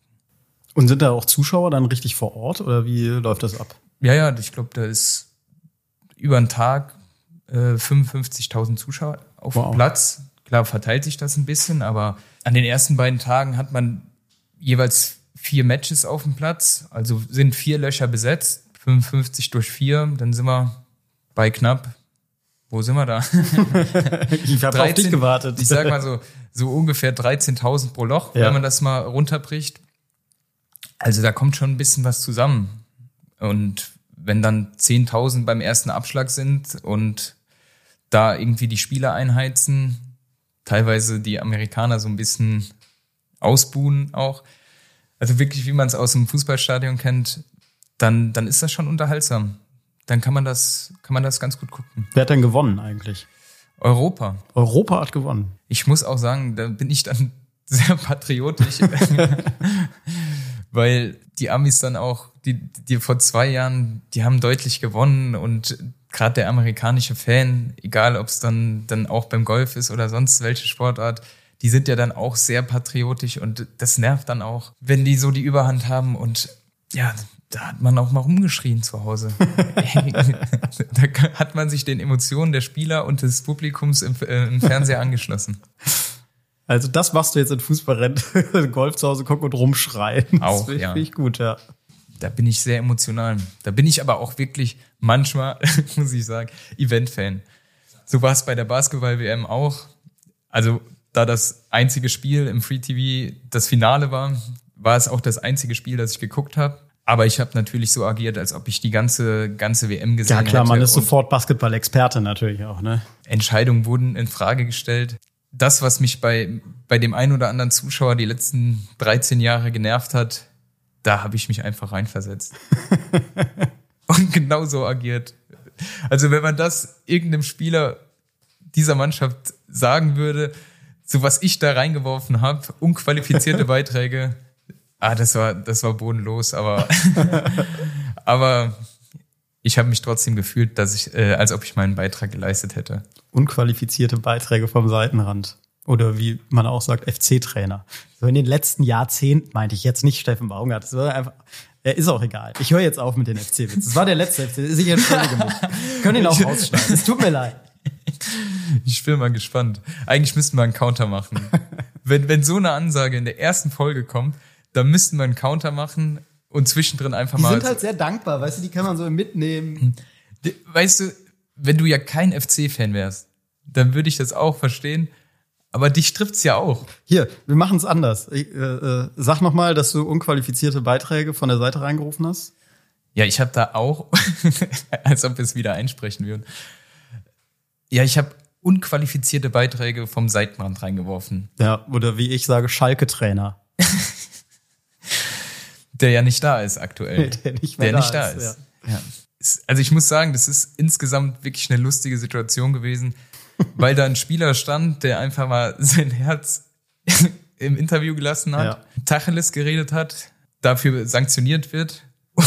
Und sind da auch Zuschauer dann richtig vor Ort oder wie läuft das ab? Ja, ja, ich glaube, da ist über einen Tag äh, 55.000 Zuschauer auf wow. dem Platz. Klar verteilt sich das ein bisschen, aber an den ersten beiden Tagen hat man jeweils vier Matches auf dem Platz, also sind vier Löcher besetzt 55 durch 4, dann sind wir bei knapp. Wo sind wir da? <laughs> ich habe auf dich gewartet. Ich sag mal so, so ungefähr 13.000 pro Loch, ja. wenn man das mal runterbricht. Also da kommt schon ein bisschen was zusammen. Und wenn dann 10.000 beim ersten Abschlag sind und da irgendwie die Spieler einheizen, teilweise die Amerikaner so ein bisschen ausbuhen auch. Also wirklich, wie man es aus dem Fußballstadion kennt, dann, dann ist das schon unterhaltsam. Dann kann man das, kann man das ganz gut gucken. Wer hat denn gewonnen eigentlich? Europa. Europa hat gewonnen. Ich muss auch sagen, da bin ich dann <laughs> sehr patriotisch, <laughs> weil die Amis dann auch, die, die vor zwei Jahren, die haben deutlich gewonnen und gerade der amerikanische Fan, egal ob es dann, dann auch beim Golf ist oder sonst welche Sportart, die sind ja dann auch sehr patriotisch und das nervt dann auch, wenn die so die Überhand haben und ja, da hat man auch mal rumgeschrien zu Hause. <laughs> da hat man sich den Emotionen der Spieler und des Publikums im, äh, im Fernseher angeschlossen. Also das machst du jetzt in Fußballrennen, <laughs> Golf zu Hause gucken und rumschreien. Auch, das ja. ich gut, ja. Da bin ich sehr emotional. Da bin ich aber auch wirklich manchmal, <laughs> muss ich sagen, Event-Fan. So war es bei der Basketball-WM auch. Also da das einzige Spiel im Free TV das Finale war, war es auch das einzige Spiel, das ich geguckt habe. Aber ich habe natürlich so agiert, als ob ich die ganze ganze WM gesehen hätte. Ja klar, man ist sofort Basketball-Experte natürlich auch, ne? Entscheidungen wurden in Frage gestellt. Das, was mich bei bei dem einen oder anderen Zuschauer die letzten 13 Jahre genervt hat, da habe ich mich einfach reinversetzt. <laughs> und genau so agiert. Also wenn man das irgendeinem Spieler dieser Mannschaft sagen würde, so was ich da reingeworfen habe, unqualifizierte <laughs> Beiträge, Ah, das war, das war bodenlos, aber, <laughs> aber ich habe mich trotzdem gefühlt, dass ich, äh, als ob ich meinen Beitrag geleistet hätte. Unqualifizierte Beiträge vom Seitenrand. Oder wie man auch sagt, FC-Trainer. So in den letzten Jahrzehnten meinte ich jetzt nicht Steffen Baumgart. Das war einfach, er ist auch egal. Ich höre jetzt auf mit den FC-Witz. Das war der letzte FC. Ich entschuldige mich. Können ihn auch rausschneiden. Es tut mir leid. Ich bin mal gespannt. Eigentlich müssten wir einen Counter machen. Wenn, wenn so eine Ansage in der ersten Folge kommt, da müssten wir einen Counter machen und zwischendrin einfach die mal. Die sind halt sehr dankbar, weißt du, die kann man so mitnehmen. Weißt du, wenn du ja kein FC-Fan wärst, dann würde ich das auch verstehen. Aber dich trifft's ja auch. Hier, wir machen es anders. Ich, äh, äh, sag noch mal, dass du unqualifizierte Beiträge von der Seite reingerufen hast. Ja, ich habe da auch, <laughs> als ob wir es wieder einsprechen würden. Ja, ich habe unqualifizierte Beiträge vom Seitenrand reingeworfen. Ja, oder wie ich sage, Schalke-Trainer. der ja nicht da ist aktuell. <laughs> der nicht mehr der da nicht da ist, ist. Ja. Also ich muss sagen, das ist insgesamt wirklich eine lustige Situation gewesen, weil da ein Spieler stand, der einfach mal sein Herz <laughs> im Interview gelassen hat, Ja. Tacheles geredet hat, dafür sanktioniert wird <laughs>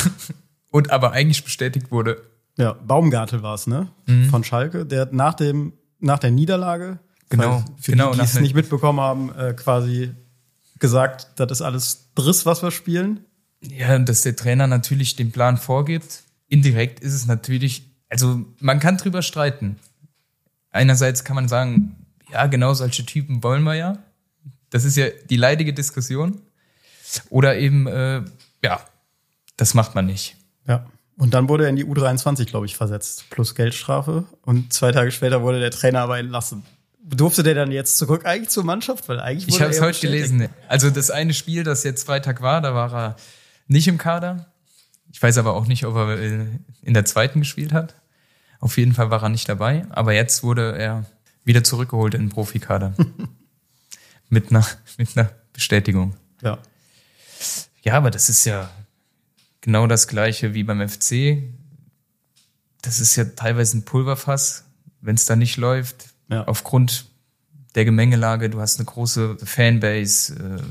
und aber eigentlich bestätigt wurde. Ja, Baumgartel war es, ne? Von Schalke, der nach dem nach der Niederlage, Genau, für genau, die, die es nicht mitbekommen haben, äh, quasi gesagt, das ist alles Driss, was wir spielen. Ja, und dass der Trainer natürlich den Plan vorgibt. Indirekt ist es natürlich, also man kann drüber streiten. Einerseits kann man sagen, ja, genau solche Typen wollen wir ja. Das ist ja die leidige Diskussion. Oder eben, äh, ja, das macht man nicht. Ja. Und dann wurde er in die U23, glaube ich, versetzt, plus Geldstrafe. Und zwei Tage später wurde der Trainer aber entlassen. Durfte der dann jetzt zurück eigentlich zur Mannschaft? Weil eigentlich Ich wurde habe es heute gelesen. Also das eine Spiel, das jetzt Freitag war, da war er nicht im Kader. Ich weiß aber auch nicht, ob er in der zweiten gespielt hat. Auf jeden Fall war er nicht dabei. Aber jetzt wurde er wieder zurückgeholt in den Profikader. <laughs> mit, einer, mit einer Bestätigung. Ja. Ja, aber das ist ja genau das gleiche wie beim FC. Das ist ja teilweise ein Pulverfass, wenn es da nicht läuft. Ja. Aufgrund der Gemengelage, du hast eine große Fanbase. äh,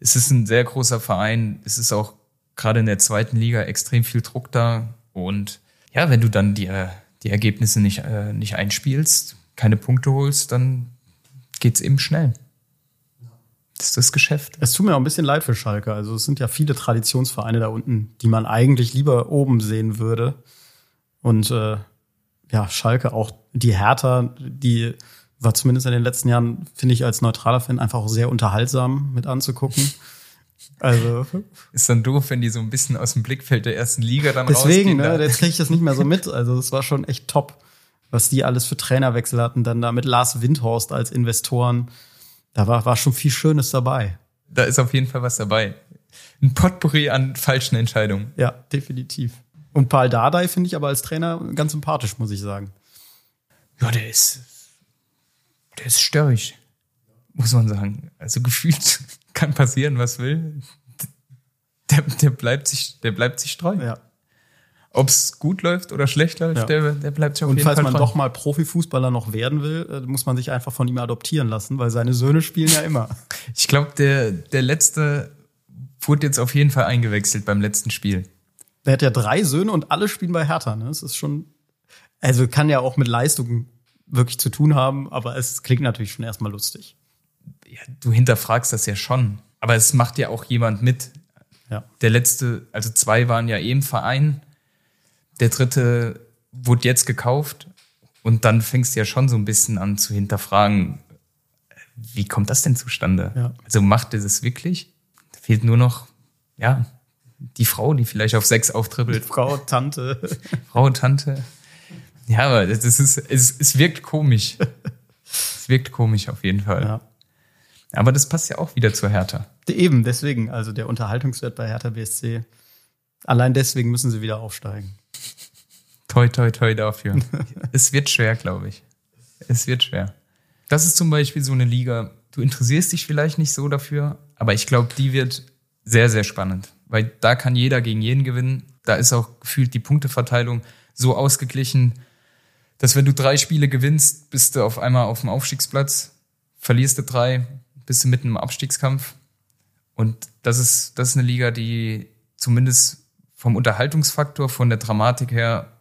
Es ist ein sehr großer Verein. Es ist auch gerade in der zweiten Liga extrem viel Druck da. Und ja, wenn du dann die, äh, die Ergebnisse nicht, äh, nicht einspielst, keine Punkte holst, dann geht's eben schnell. Das ist das Geschäft. Es tut mir auch ein bisschen leid für Schalke. Also es sind ja viele Traditionsvereine da unten, die man eigentlich lieber oben sehen würde. Und äh, ja, Schalke auch die Hertha, die war zumindest in den letzten Jahren, finde ich, als neutraler Fan einfach auch sehr unterhaltsam mit anzugucken. <laughs> Also Ist dann doof, wenn die so ein bisschen aus dem Blickfeld der ersten Liga dann deswegen, rausgehen. ne, da. jetzt kriege ich das nicht mehr so mit. Also es war schon echt top, was die alles für Trainerwechsel hatten. Dann da mit Lars Windhorst als Investoren. Da war, war schon viel Schönes dabei. da ist auf jeden Fall was dabei. Ein Potpourri an falschen Entscheidungen. Ja, definitiv. Und Paul Dardai finde ich aber als Trainer ganz sympathisch, muss ich sagen. Ja, der ist, der ist störrig, muss man sagen. Also gefühlt kann passieren, was will. Der, der bleibt sich, der bleibt sich treu. Ja. Ob es gut läuft oder schlecht läuft, Ja. der, der bleibt sich auf Und jeden falls Fall man treu. doch mal Profifußballer noch werden will, äh, muss man sich einfach von ihm adoptieren lassen, weil seine Söhne spielen ja immer. <laughs> Ich glaube, der, der letzte wurde jetzt auf jeden Fall eingewechselt beim letzten Spiel. Der hat ja drei Söhne und alle spielen bei Hertha. Ne? Das ist schon, also kann ja auch mit Leistung wirklich zu tun haben, aber es klingt natürlich schon erstmal lustig. Ja, du hinterfragst das ja schon. Aber es macht ja auch jemand mit. Ja. Der letzte, also zwei waren ja eh im Verein. Der dritte wurde jetzt gekauft. Und dann fängst du ja schon so ein bisschen an zu hinterfragen, wie kommt das denn zustande? Ja. Also macht er das wirklich? Da fehlt nur noch, ja, die Frau, die vielleicht auf sechs auftribbelt. Frau, Tante. <laughs> Frau, Tante. Ja, aber das ist, es, es wirkt komisch. <laughs> Es wirkt komisch auf jeden Fall. Ja. Aber das passt ja auch wieder zur Hertha. Eben, deswegen, also der Unterhaltungswert bei Hertha BSC. Allein deswegen müssen sie wieder aufsteigen. Toi, toi, toi dafür. <laughs> es wird schwer, glaube ich. Es wird schwer. Das ist zum Beispiel so eine Liga, du interessierst dich vielleicht nicht so dafür, aber ich glaube, die wird sehr, sehr spannend. Weil da kann jeder gegen jeden gewinnen. Da ist auch gefühlt die Punkteverteilung so ausgeglichen, dass wenn du drei Spiele gewinnst, bist du auf einmal auf dem Aufstiegsplatz, verlierst du drei, bist du mitten im Abstiegskampf. Und das ist, das ist eine Liga, die zumindest vom Unterhaltungsfaktor, von der Dramatik her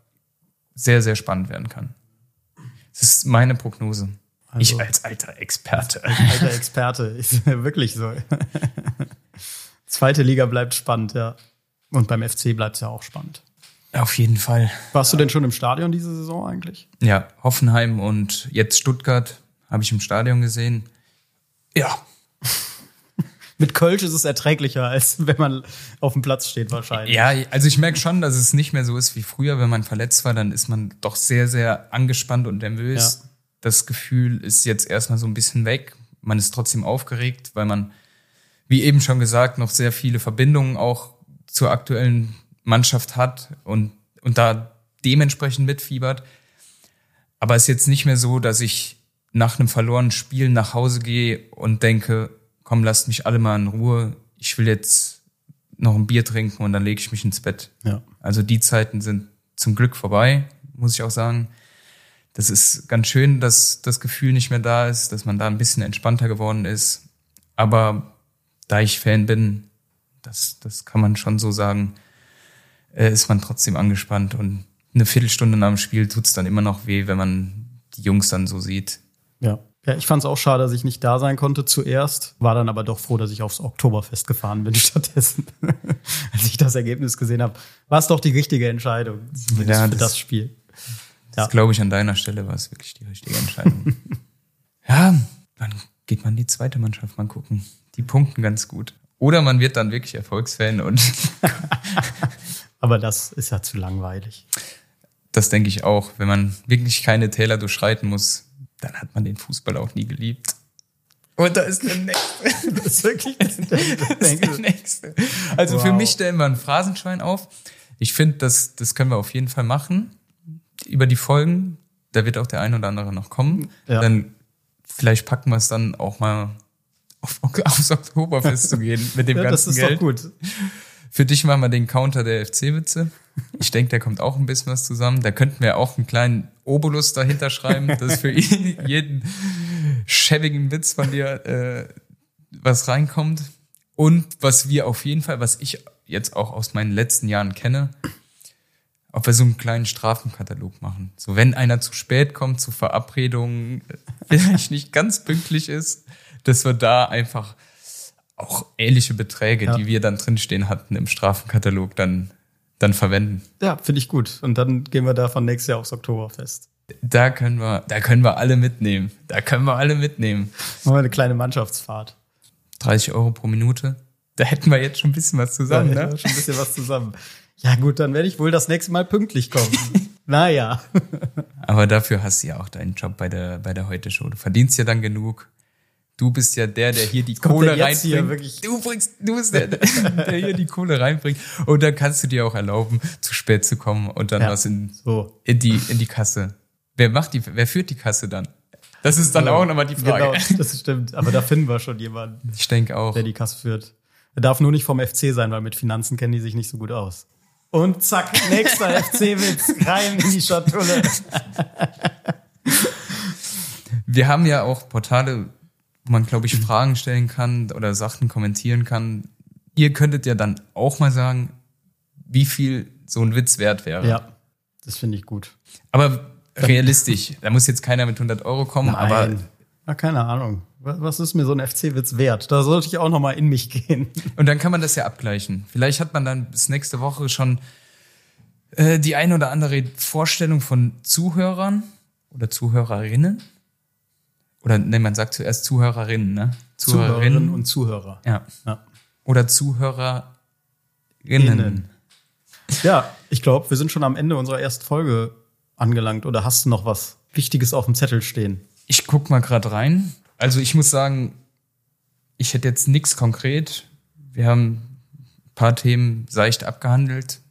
sehr, sehr spannend werden kann. Das ist meine Prognose. Also- ich als alter Experte. Alter Experte, <laughs> ist wirklich so. <laughs> Zweite Liga bleibt spannend, ja. Und beim FC bleibt es ja auch spannend. Auf jeden Fall. Warst du denn schon im Stadion diese Saison eigentlich? Ja, Hoffenheim und jetzt Stuttgart habe ich im Stadion gesehen. Ja, <laughs> Mit Kölsch ist es erträglicher, als wenn man auf dem Platz steht wahrscheinlich. Ja, also ich merke schon, dass es nicht mehr so ist wie früher. Wenn man verletzt war, dann ist man doch sehr, sehr angespannt und nervös. Ja. Das Gefühl ist jetzt erstmal so ein bisschen weg. Man ist trotzdem aufgeregt, weil man, wie eben schon gesagt, noch sehr viele Verbindungen auch zur aktuellen Mannschaft hat und, und da dementsprechend mitfiebert. Aber es ist jetzt nicht mehr so, dass ich nach einem verlorenen Spiel nach Hause gehe und denke, komm, lasst mich alle mal in Ruhe. Ich will jetzt noch ein Bier trinken und dann lege ich mich ins Bett. Ja. Also die Zeiten sind zum Glück vorbei, muss ich auch sagen. Das ist ganz schön, dass das Gefühl nicht mehr da ist, dass man da ein bisschen entspannter geworden ist. Aber da ich Fan bin, das, das kann man schon so sagen, äh, ist man trotzdem angespannt und eine Viertelstunde nach dem Spiel tut's dann immer noch weh, wenn man die Jungs dann so sieht. Ja. Ja, ich fand es auch schade, dass ich nicht da sein konnte zuerst, war dann aber doch froh, dass ich aufs Oktoberfest gefahren bin <laughs> stattdessen. <laughs> Als ich das Ergebnis gesehen habe, war es doch die richtige Entscheidung ja, für das, das Spiel. Das ja. glaube ich an deiner Stelle war es wirklich die richtige Entscheidung. <laughs> ja, dann geht man die zweite Mannschaft mal gucken. Die punkten ganz gut. Oder man wird dann wirklich Erfolgsfan und. aber das ist ja zu langweilig. Das denke ich auch. Wenn man wirklich keine Täler durchschreiten muss, dann hat man den Fußball auch nie geliebt. Und da ist der nächste. <laughs> Das ist wirklich das ist der nächste. Also wow. für mich stellen wir ein Phrasenschwein auf. Ich finde, das, das können wir auf jeden Fall machen. Über die Folgen, da wird auch der ein oder andere noch kommen. Ja. Dann vielleicht packen wir es dann auch mal auf, aufs Oktoberfest zu gehen mit dem ja, ganzen Geld. Das ist Geld. doch gut. Für dich machen wir den Counter der FC-Witze. Ich denke, da kommt auch ein bisschen was zusammen. Da könnten wir auch einen kleinen Obolus dahinter schreiben, dass für <laughs> jeden schäbigen Witz von dir äh, was reinkommt. Und was wir auf jeden Fall, was ich jetzt auch aus meinen letzten Jahren kenne, ob wir so einen kleinen Strafenkatalog machen. So, wenn einer zu spät kommt zu Verabredungen, <laughs> vielleicht nicht ganz pünktlich ist, dass wir da einfach auch ähnliche Beträge, ja. die wir dann drinstehen hatten im Strafenkatalog, dann, dann verwenden. Ja, finde ich gut. Und dann gehen wir davon nächstes Jahr aufs Oktoberfest. Da können wir, da können wir alle mitnehmen. Da können wir alle mitnehmen. Machen wir eine kleine Mannschaftsfahrt. 30 Euro pro Minute. Da hätten wir jetzt schon ein bisschen was zusammen, da ne? Schon ein bisschen was zusammen. Ja, gut, dann werde ich wohl das nächste Mal pünktlich kommen. <laughs> naja. Aber dafür hast du ja auch deinen Job bei der, bei der Heute-Show. Du verdienst ja dann genug. Du bist ja der, der hier die Kohle reinbringt. Du bringst, du bist der, <laughs> der hier die Kohle reinbringt. Und dann kannst du dir auch erlauben, zu spät zu kommen und dann ja, was in, so. in die, in die Kasse. Wer macht die, wer führt die Kasse dann? Das ist dann genau, auch nochmal die Frage. Genau, <laughs> das stimmt. Aber da finden wir schon jemanden. Ich denke auch. Der die Kasse führt. Er darf nur nicht vom FC sein, weil mit Finanzen kennen die sich nicht so gut aus. Und zack, nächster <laughs> FC-Witz rein in die Schatulle. Wir haben ja auch Portale wo man, glaube ich, mhm. Fragen stellen kann oder Sachen kommentieren kann. Ihr könntet ja dann auch mal sagen, wie viel so ein Witz wert wäre. Ja, das finde ich gut. Aber realistisch, da muss jetzt keiner mit 100 Euro kommen, Nein. aber. Na, keine Ahnung. Was ist mir so ein FC-Witz wert? Da sollte ich auch noch mal in mich gehen. <laughs> Und dann kann man das ja abgleichen. Vielleicht hat man dann bis nächste Woche schon äh, die ein oder andere Vorstellung von Zuhörern oder Zuhörerinnen oder ne, man sagt zuerst Zuhörerinnen, ne? Zuhörerinnen, Zuhörerinnen und Zuhörer. Ja. ja. Oder Zuhörerinnen. Innen. Ja, ich glaube, wir sind schon am Ende unserer ersten Folge angelangt. Oder hast du noch was Wichtiges auf dem Zettel stehen? Ich guck mal gerade rein. Also ich muss sagen, ich hätte jetzt nichts konkret. Wir haben ein paar Themen seicht abgehandelt.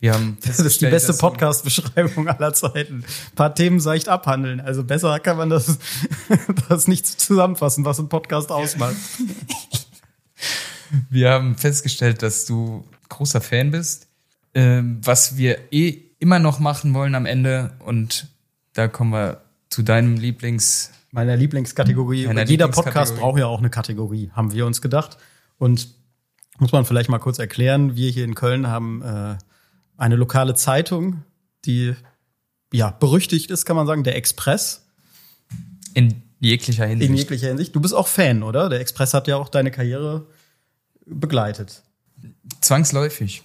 Wir haben das ist die beste Podcast-Beschreibung aller Zeiten. Ein paar Themen seicht abhandeln. Also besser kann man das, <laughs> das nicht zusammenfassen, was ein Podcast ausmacht. <laughs> Wir haben festgestellt, dass du großer Fan bist. Ähm, was wir eh immer noch machen wollen am Ende und da kommen wir zu deinem Lieblings meiner Lieblingskategorie. Meiner Jeder Lieblingskategorie. Podcast braucht ja auch eine Kategorie, haben wir uns gedacht. Und muss man vielleicht mal kurz erklären, wir hier in Köln haben äh, eine lokale Zeitung, die ja berüchtigt ist, kann man sagen, der Express. In jeglicher Hinsicht. In jeglicher Hinsicht. Du bist auch Fan, oder? Der Express hat ja auch deine Karriere begleitet. Zwangsläufig.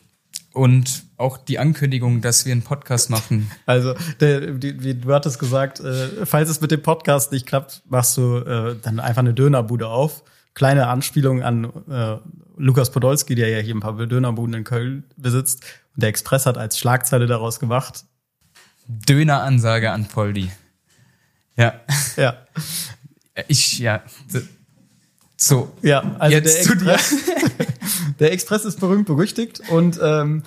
Und auch die Ankündigung, dass wir einen Podcast machen. <laughs> Also, der, die, die, du hattest gesagt, äh, falls es mit dem Podcast nicht klappt, machst du äh, dann einfach eine Dönerbude auf kleine Anspielung an äh, Lukas Podolski, der ja hier ein paar Dönerbuden in Köln besitzt. Und der Express hat als Schlagzeile daraus gemacht. Döneransage an Poldi. Ja. Ja. Ich, ja. So. Ja, also Jetzt der Express, <laughs> der Express ist berühmt berüchtigt und ähm,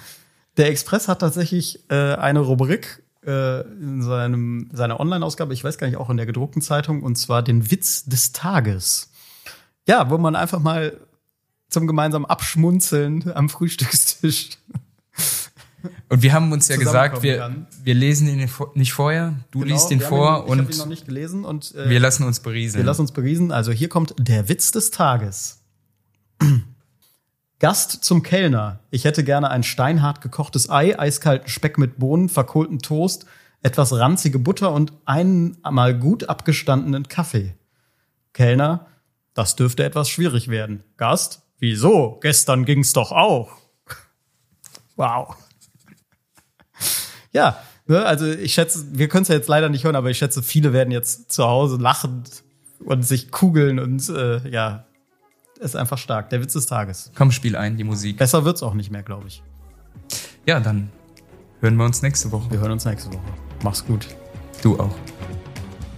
der Express hat tatsächlich äh, eine Rubrik äh, in seinem, seiner Online-Ausgabe, ich weiß gar nicht, auch in der gedruckten Zeitung, und zwar den Witz des Tages. Ja, wo man einfach mal zum gemeinsamen Abschmunzeln am Frühstückstisch. <laughs> Und wir haben uns ja gesagt, wir, wir lesen ihn nicht vorher, du genau, liest ihn vor ihn, und ihn noch nicht gelesen und äh, wir lassen uns berieseln. Wir lassen uns berieseln. Also hier kommt der Witz des Tages. <clears throat> Gast zum Kellner. Ich hätte gerne ein steinhart gekochtes Ei, eiskalten Speck mit Bohnen, verkohlten Toast, etwas ranzige Butter und einen mal gut abgestandenen Kaffee. Kellner, das dürfte etwas schwierig werden. Gast, wieso? Gestern ging's doch auch. Wow. Ja, ne, also ich schätze, wir können es ja jetzt leider nicht hören, aber ich schätze, viele werden jetzt zu Hause lachend und sich kugeln und äh, ja, ist einfach stark. Der Witz des Tages. Komm, spiel ein, die Musik. Besser wird's auch nicht mehr, glaube ich. Ja, dann hören wir uns nächste Woche. Wir hören uns nächste Woche. Mach's gut. Du auch.